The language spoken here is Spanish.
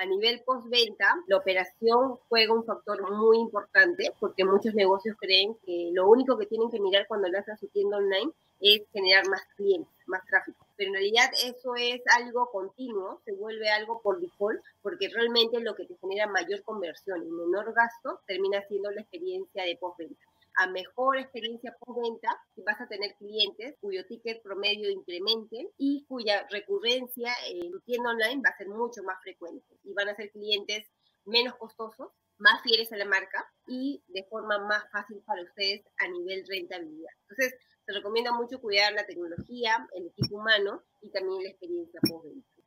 A nivel postventa, la operación juega un factor muy importante porque muchos negocios creen que lo único que tienen que mirar cuando lanzan su tienda online es generar más clientes, más tráfico. Pero en realidad eso es algo continuo, se vuelve algo por default, porque realmente lo que te genera mayor conversión y menor gasto termina siendo la experiencia de postventa a mejor experiencia postventa vas a tener clientes cuyo ticket promedio incremente y cuya recurrencia en tu tienda online va a ser mucho más frecuente y van a ser clientes menos costosos, más fieles a la marca y de forma más fácil para ustedes a nivel rentabilidad. Entonces, se recomienda mucho cuidar la tecnología, el equipo humano y también la experiencia postventa.